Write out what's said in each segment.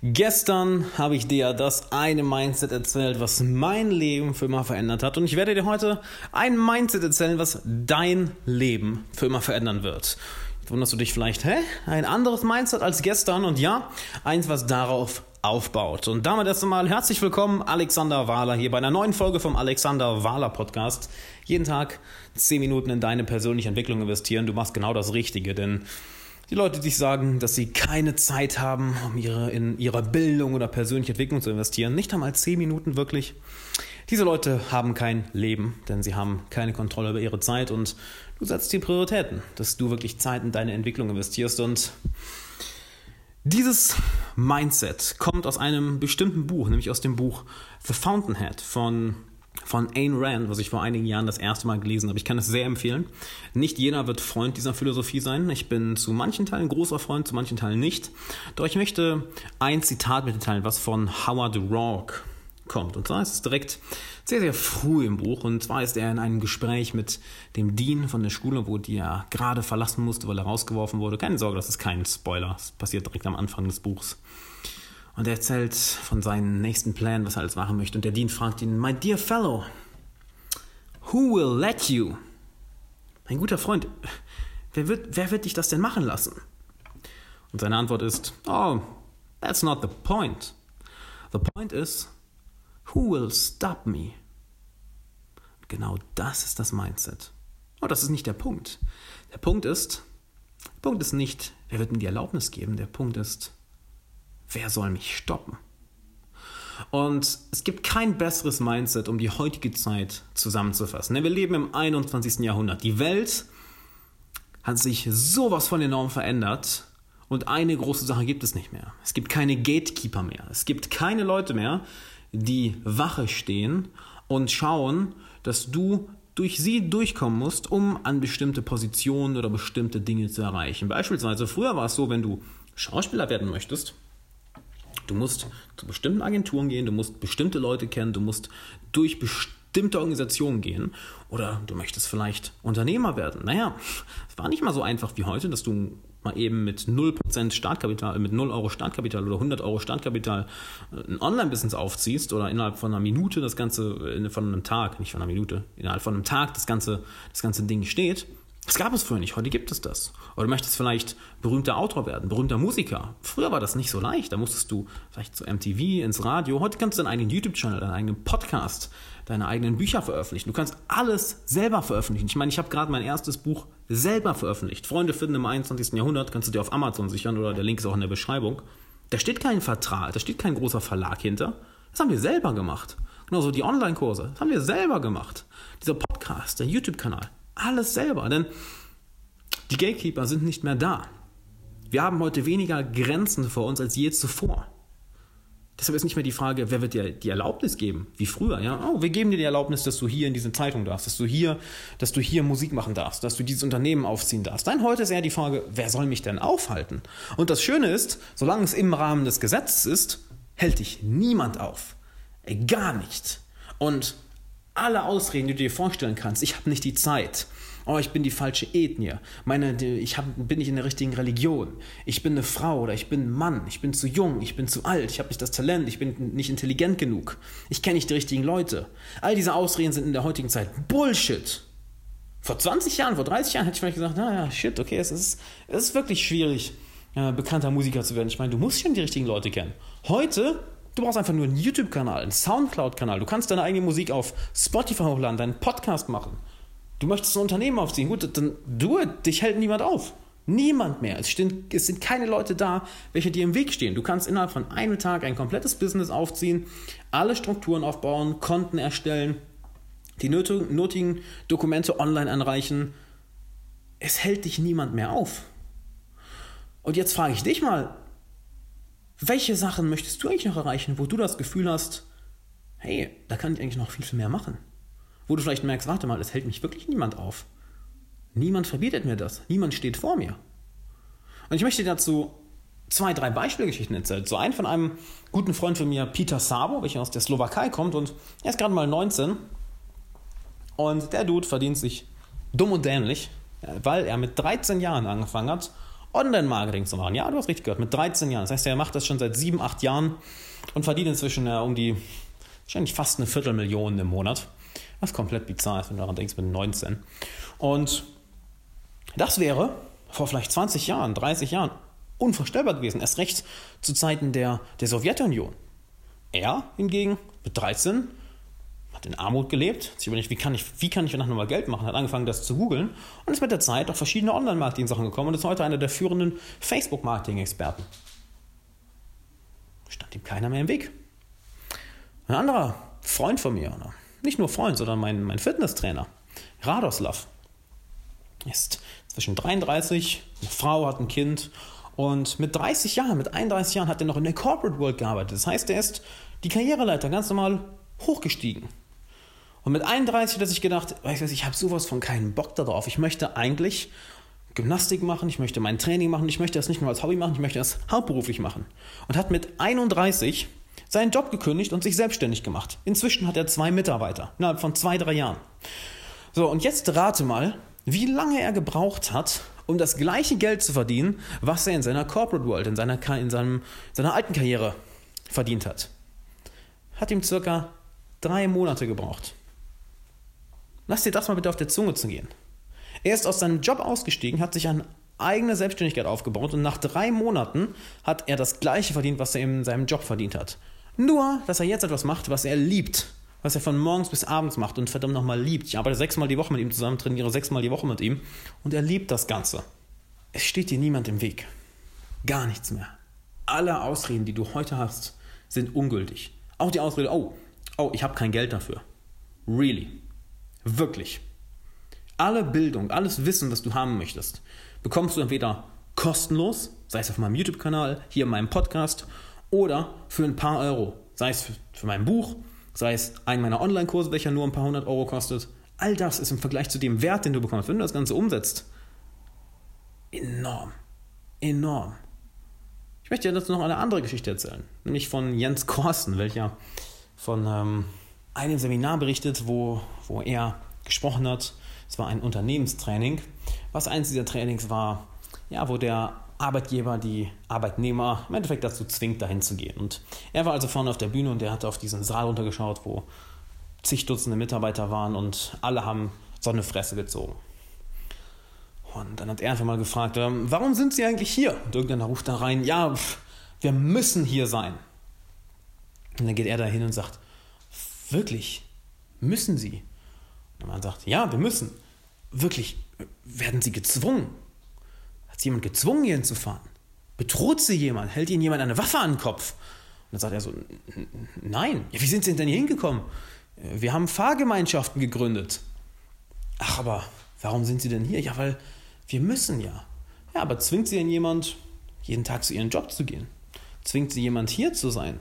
Gestern habe ich dir das eine Mindset erzählt, was mein Leben für immer verändert hat. Und ich werde dir heute ein Mindset erzählen, was dein Leben für immer verändern wird. Jetzt wunderst du dich vielleicht, hä? Ein anderes Mindset als gestern? Und ja, eins, was darauf aufbaut. Und damit erst einmal herzlich willkommen, Alexander Wahler, hier bei einer neuen Folge vom Alexander Wahler Podcast. Jeden Tag 10 Minuten in deine persönliche Entwicklung investieren. Du machst genau das Richtige, denn die Leute, die sagen, dass sie keine Zeit haben, um ihre, in ihrer Bildung oder persönliche Entwicklung zu investieren, nicht einmal zehn Minuten wirklich. Diese Leute haben kein Leben, denn sie haben keine Kontrolle über ihre Zeit und du setzt die Prioritäten, dass du wirklich Zeit in deine Entwicklung investierst und dieses Mindset kommt aus einem bestimmten Buch, nämlich aus dem Buch The Fountainhead von von Ayn Rand, was ich vor einigen Jahren das erste Mal gelesen habe. Ich kann es sehr empfehlen. Nicht jeder wird Freund dieser Philosophie sein. Ich bin zu manchen Teilen großer Freund, zu manchen Teilen nicht. Doch ich möchte ein Zitat mit dir teilen, was von Howard Rourke kommt. Und zwar ist es direkt sehr, sehr früh im Buch. Und zwar ist er in einem Gespräch mit dem Dean von der Schule, wo die er gerade verlassen musste, weil er rausgeworfen wurde. Keine Sorge, das ist kein Spoiler. Das passiert direkt am Anfang des Buchs. Und er erzählt von seinen nächsten Plänen, was er alles machen möchte. Und der Dean fragt ihn, My dear fellow, who will let you? Mein guter Freund, wer wird, wer wird dich das denn machen lassen? Und seine Antwort ist, Oh, that's not the point. The point is, who will stop me? genau das ist das Mindset. Oh, das ist nicht der Punkt. Der Punkt ist, der Punkt ist nicht, wer wird mir die Erlaubnis geben? Der Punkt ist, wer soll mich stoppen? Und es gibt kein besseres Mindset, um die heutige Zeit zusammenzufassen. Wir leben im 21. Jahrhundert. Die Welt hat sich sowas von enorm verändert. Und eine große Sache gibt es nicht mehr. Es gibt keine Gatekeeper mehr. Es gibt keine Leute mehr, die Wache stehen und schauen, dass du durch sie durchkommen musst, um an bestimmte Positionen oder bestimmte Dinge zu erreichen. Beispielsweise früher war es so, wenn du Schauspieler werden möchtest, Du musst zu bestimmten Agenturen gehen, du musst bestimmte Leute kennen, du musst durch bestimmte Organisationen gehen oder du möchtest vielleicht Unternehmer werden. Naja, es war nicht mal so einfach wie heute, dass du mal eben mit 0% Startkapital, mit 0 Euro Startkapital oder 100 Euro Startkapital äh, ein Online-Business aufziehst oder innerhalb von einer Minute das Ganze, äh, von einem Tag, nicht von einer Minute, innerhalb von einem Tag das ganze, das ganze Ding steht das gab es früher nicht, heute gibt es das. Oder du möchtest vielleicht berühmter Autor werden, berühmter Musiker. Früher war das nicht so leicht, da musstest du vielleicht zu MTV, ins Radio. Heute kannst du deinen eigenen YouTube-Channel, deinen eigenen Podcast, deine eigenen Bücher veröffentlichen. Du kannst alles selber veröffentlichen. Ich meine, ich habe gerade mein erstes Buch selber veröffentlicht. Freunde finden im 21. Jahrhundert, kannst du dir auf Amazon sichern oder der Link ist auch in der Beschreibung. Da steht kein Vertrag, da steht kein großer Verlag hinter. Das haben wir selber gemacht. Genauso die Online-Kurse, das haben wir selber gemacht. Dieser Podcast, der YouTube-Kanal, alles selber, denn die Gatekeeper sind nicht mehr da. Wir haben heute weniger Grenzen vor uns als je zuvor. Deshalb ist nicht mehr die Frage, wer wird dir die Erlaubnis geben, wie früher, ja? Oh, wir geben dir die Erlaubnis, dass du hier in diese Zeitung darfst, dass du hier, dass du hier Musik machen darfst, dass du dieses Unternehmen aufziehen darfst. Nein, heute ist eher die Frage, wer soll mich denn aufhalten? Und das Schöne ist, solange es im Rahmen des Gesetzes ist, hält dich niemand auf. Gar nicht. Und alle Ausreden, die du dir vorstellen kannst, ich habe nicht die Zeit, oh, ich bin die falsche Ethnie, meine, ich hab, bin nicht in der richtigen Religion, ich bin eine Frau oder ich bin ein Mann, ich bin zu jung, ich bin zu alt, ich habe nicht das Talent, ich bin nicht intelligent genug, ich kenne nicht die richtigen Leute. All diese Ausreden sind in der heutigen Zeit Bullshit. Vor 20 Jahren, vor 30 Jahren hätte ich vielleicht gesagt, naja, shit, okay, es ist, es ist wirklich schwierig, äh, bekannter Musiker zu werden. Ich meine, du musst schon die richtigen Leute kennen. Heute Du brauchst einfach nur einen YouTube-Kanal, einen Soundcloud-Kanal. Du kannst deine eigene Musik auf Spotify hochladen, deinen Podcast machen. Du möchtest ein Unternehmen aufziehen, gut, dann du, dich hält niemand auf. Niemand mehr. Es, stehen, es sind keine Leute da, welche dir im Weg stehen. Du kannst innerhalb von einem Tag ein komplettes Business aufziehen, alle Strukturen aufbauen, Konten erstellen, die nötigen Dokumente online anreichen. Es hält dich niemand mehr auf. Und jetzt frage ich dich mal, welche Sachen möchtest du eigentlich noch erreichen, wo du das Gefühl hast, hey, da kann ich eigentlich noch viel, viel mehr machen? wo du vielleicht merkst, warte mal, es hält mich wirklich niemand auf. Niemand verbietet mir das. Niemand steht vor mir. Und ich möchte dazu zwei, drei Beispielgeschichten erzählen. So ein von einem guten Freund von mir, Peter Sabo, welcher aus der Slowakei kommt und er ist gerade mal 19. Und der Dude verdient sich dumm und dämlich, weil er mit 13 Jahren angefangen hat, Online-Marketing zu machen. Ja, du hast richtig gehört, mit 13 Jahren. Das heißt, er macht das schon seit 7, 8 Jahren und verdient inzwischen ja um die, wahrscheinlich fast eine Viertelmillion im Monat. Was komplett bizarr ist, wenn du daran denkst, mit 19. Und das wäre vor vielleicht 20 Jahren, 30 Jahren unvorstellbar gewesen. Erst recht zu Zeiten der, der Sowjetunion. Er hingegen mit 13 hat in Armut gelebt, sich überlegt, wie kann ich, wie kann ich danach nochmal Geld machen, hat angefangen, das zu googeln und ist mit der Zeit auf verschiedene Online-Marketing-Sachen gekommen und ist heute einer der führenden Facebook-Marketing-Experten. Stand ihm keiner mehr im Weg. Ein anderer Freund von mir, nicht nur Freund, sondern mein, mein Fitnesstrainer, Radoslav, ist zwischen 33, eine Frau, hat ein Kind und mit 30 Jahren, mit 31 Jahren hat er noch in der Corporate World gearbeitet. Das heißt, er ist die Karriereleiter ganz normal hochgestiegen. Und mit 31 hat er sich gedacht, weißt du, ich habe sowas von keinen Bock darauf. Ich möchte eigentlich Gymnastik machen, ich möchte mein Training machen, ich möchte das nicht nur als Hobby machen, ich möchte das hauptberuflich machen. Und hat mit 31 seinen Job gekündigt und sich selbstständig gemacht. Inzwischen hat er zwei Mitarbeiter, innerhalb von zwei, drei Jahren. So, und jetzt rate mal, wie lange er gebraucht hat, um das gleiche Geld zu verdienen, was er in seiner Corporate World, in seiner, in seinem, seiner alten Karriere verdient hat. Hat ihm circa drei Monate gebraucht. Lass dir das mal bitte auf der Zunge zu gehen. Er ist aus seinem Job ausgestiegen, hat sich eine eigene Selbstständigkeit aufgebaut und nach drei Monaten hat er das gleiche verdient, was er in seinem Job verdient hat. Nur, dass er jetzt etwas macht, was er liebt. Was er von morgens bis abends macht und verdammt nochmal liebt. Ich arbeite sechsmal die Woche mit ihm zusammen, trainiere sechsmal die Woche mit ihm und er liebt das Ganze. Es steht dir niemand im Weg. Gar nichts mehr. Alle Ausreden, die du heute hast, sind ungültig. Auch die Ausrede, oh, oh, ich habe kein Geld dafür. Really. Wirklich. Alle Bildung, alles Wissen, das du haben möchtest, bekommst du entweder kostenlos, sei es auf meinem YouTube-Kanal, hier in meinem Podcast, oder für ein paar Euro, sei es für, für mein Buch, sei es einen meiner Online-Kurse, welcher nur ein paar hundert Euro kostet. All das ist im Vergleich zu dem Wert, den du bekommst, wenn du das Ganze umsetzt, enorm. Enorm. Ich möchte dir dazu noch eine andere Geschichte erzählen, nämlich von Jens Korsten, welcher von ähm, einem Seminar berichtet, wo, wo er gesprochen hat. Es war ein Unternehmenstraining. Was eines dieser Trainings war, ja, wo der Arbeitgeber die Arbeitnehmer im Endeffekt dazu zwingt, dahin zu gehen. Und er war also vorne auf der Bühne und er hatte auf diesen Saal runtergeschaut, wo zig Dutzende Mitarbeiter waren und alle haben so eine Fresse gezogen. Und dann hat er einfach mal gefragt, ähm, warum sind Sie eigentlich hier? Und irgendeiner ruft da rein, ja, wir müssen hier sein. Und dann geht er da hin und sagt, wirklich, müssen Sie? Und man sagt, ja, wir müssen. Wirklich, werden Sie gezwungen? Hat Sie jemand gezwungen, hier hinzufahren? Bedroht Sie jemand? Hält Ihnen jemand eine Waffe an den Kopf? Und dann sagt er so, nein. Ja, wie sind Sie denn hier hingekommen? Wir haben Fahrgemeinschaften gegründet. Ach, aber warum sind Sie denn hier? Ja, weil wir müssen ja. Ja, aber zwingt Sie denn jemand, jeden Tag zu Ihrem Job zu gehen? Zwingt Sie jemand hier zu sein?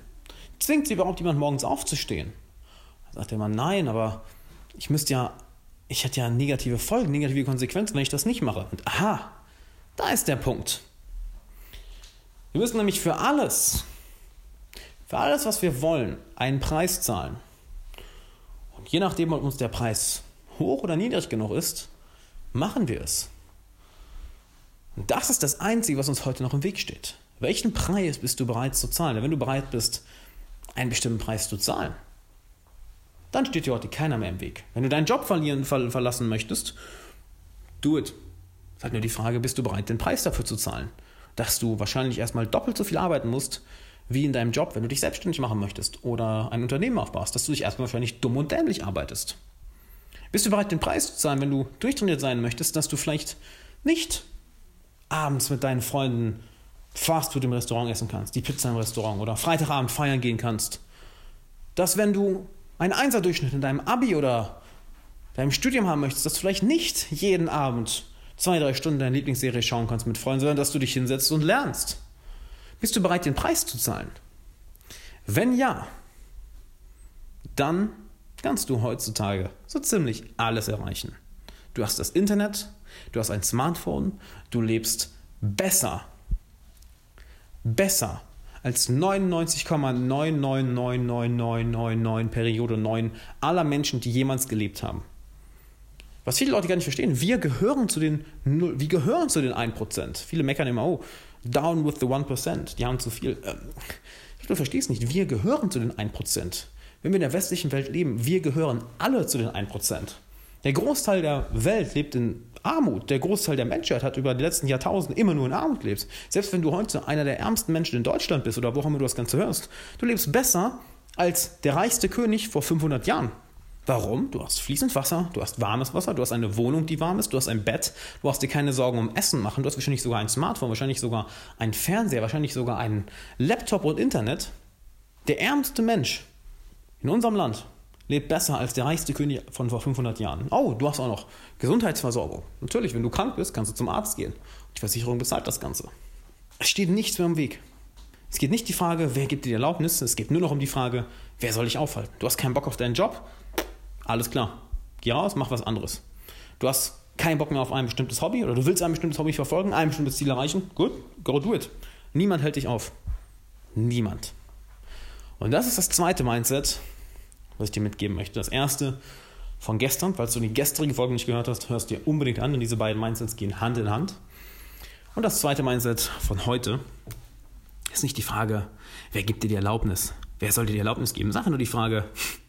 Zwingt Sie überhaupt jemand morgens aufzustehen? Da sagt der Mann, nein, aber ich müsste ja, ich hätte ja negative Folgen, negative Konsequenzen, wenn ich das nicht mache. Und aha, da ist der Punkt. Wir müssen nämlich für alles, für alles, was wir wollen, einen Preis zahlen. Und je nachdem, ob uns der Preis hoch oder niedrig genug ist, machen wir es. Und das ist das Einzige, was uns heute noch im Weg steht. Welchen Preis bist du bereit zu zahlen? Wenn du bereit bist, einen bestimmten Preis zu zahlen, dann steht dir heute keiner mehr im Weg. Wenn du deinen Job verlieren, ver verlassen möchtest, do it. Es ist halt nur die Frage, bist du bereit, den Preis dafür zu zahlen? Dass du wahrscheinlich erstmal doppelt so viel arbeiten musst, wie in deinem Job, wenn du dich selbstständig machen möchtest oder ein Unternehmen aufbaust, dass du dich erstmal wahrscheinlich dumm und dämlich arbeitest. Bist du bereit, den Preis zu zahlen, wenn du durchtrainiert sein möchtest, dass du vielleicht nicht abends mit deinen Freunden Fastfood im Restaurant essen kannst, die Pizza im Restaurant oder Freitagabend feiern gehen kannst. Dass wenn du einen Einserdurchschnitt in deinem Abi oder deinem Studium haben möchtest, dass du vielleicht nicht jeden Abend zwei, drei Stunden deine Lieblingsserie schauen kannst mit Freunden, sondern dass du dich hinsetzt und lernst. Bist du bereit, den Preis zu zahlen? Wenn ja, dann kannst du heutzutage so ziemlich alles erreichen. Du hast das Internet, du hast ein Smartphone, du lebst besser besser als 99,999999 Periode 9 aller Menschen, die jemals gelebt haben. Was viele Leute gar nicht verstehen, wir gehören zu den, wir gehören zu den 1%. Viele meckern immer, oh, down with the 1%, die haben zu viel. Ähm, du verstehst nicht, wir gehören zu den 1%. Wenn wir in der westlichen Welt leben, wir gehören alle zu den 1%. Der Großteil der Welt lebt in Armut. Der Großteil der Menschheit hat über die letzten Jahrtausende immer nur in Armut gelebt. Selbst wenn du heute einer der ärmsten Menschen in Deutschland bist oder wo auch immer du das Ganze hörst, du lebst besser als der reichste König vor 500 Jahren. Warum? Du hast fließend Wasser, du hast warmes Wasser, du hast eine Wohnung, die warm ist, du hast ein Bett, du hast dir keine Sorgen um Essen machen, du hast wahrscheinlich sogar ein Smartphone, wahrscheinlich sogar einen Fernseher, wahrscheinlich sogar einen Laptop und Internet. Der ärmste Mensch in unserem Land lebt besser als der reichste König von vor 500 Jahren. Oh, du hast auch noch Gesundheitsversorgung. Natürlich, wenn du krank bist, kannst du zum Arzt gehen. Die Versicherung bezahlt das Ganze. Es steht nichts mehr im Weg. Es geht nicht die Frage, wer gibt dir die Erlaubnis, es geht nur noch um die Frage, wer soll dich aufhalten. Du hast keinen Bock auf deinen Job, alles klar. Geh raus, mach was anderes. Du hast keinen Bock mehr auf ein bestimmtes Hobby oder du willst ein bestimmtes Hobby verfolgen, ein bestimmtes Ziel erreichen. Gut, go do it. Niemand hält dich auf. Niemand. Und das ist das zweite Mindset, was ich dir mitgeben möchte. Das erste von gestern, falls du die gestrige Folge nicht gehört hast, hörst dir unbedingt an, denn diese beiden Mindsets gehen Hand in Hand. Und das zweite Mindset von heute ist nicht die Frage, wer gibt dir die Erlaubnis? Wer soll dir die Erlaubnis geben? Sag nur die Frage,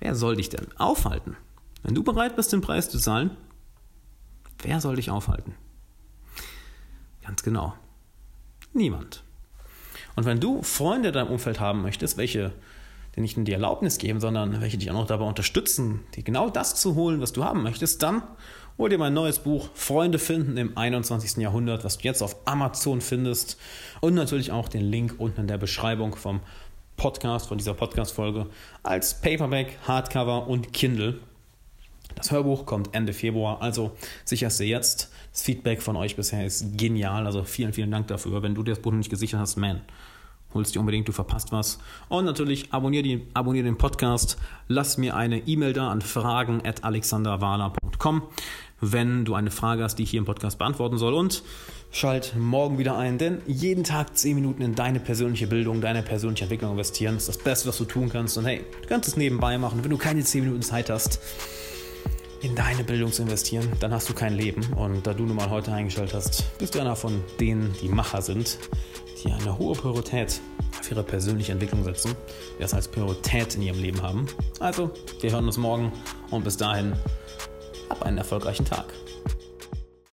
Wer soll dich denn aufhalten? Wenn du bereit bist, den Preis zu zahlen, wer soll dich aufhalten? Ganz genau. Niemand. Und wenn du Freunde in deinem Umfeld haben möchtest, welche dir nicht nur die Erlaubnis geben, sondern welche dich auch noch dabei unterstützen, dir genau das zu holen, was du haben möchtest, dann hol dir mein neues Buch Freunde finden im 21. Jahrhundert, was du jetzt auf Amazon findest und natürlich auch den Link unten in der Beschreibung vom Podcast, von dieser Podcast-Folge als Paperback, Hardcover und Kindle. Das Hörbuch kommt Ende Februar, also sicherst du jetzt. Das Feedback von euch bisher ist genial, also vielen, vielen Dank dafür. Wenn du dir das Buch noch nicht gesichert hast, man, holst dir unbedingt, du verpasst was. Und natürlich abonniere, die, abonniere den Podcast, lass mir eine E-Mail da an fragen.alexanderwahler.com wenn du eine Frage hast, die ich hier im Podcast beantworten soll. Und schalt morgen wieder ein, denn jeden Tag 10 Minuten in deine persönliche Bildung, deine persönliche Entwicklung investieren ist das Beste, was du tun kannst. Und hey, du kannst es nebenbei machen. Wenn du keine 10 Minuten Zeit hast, in deine Bildung zu investieren, dann hast du kein Leben. Und da du nun mal heute eingeschaltet hast, bist du einer von denen, die Macher sind, die eine hohe Priorität auf ihre persönliche Entwicklung setzen, die das als Priorität in ihrem Leben haben. Also, wir hören uns morgen und bis dahin hab einen erfolgreichen Tag.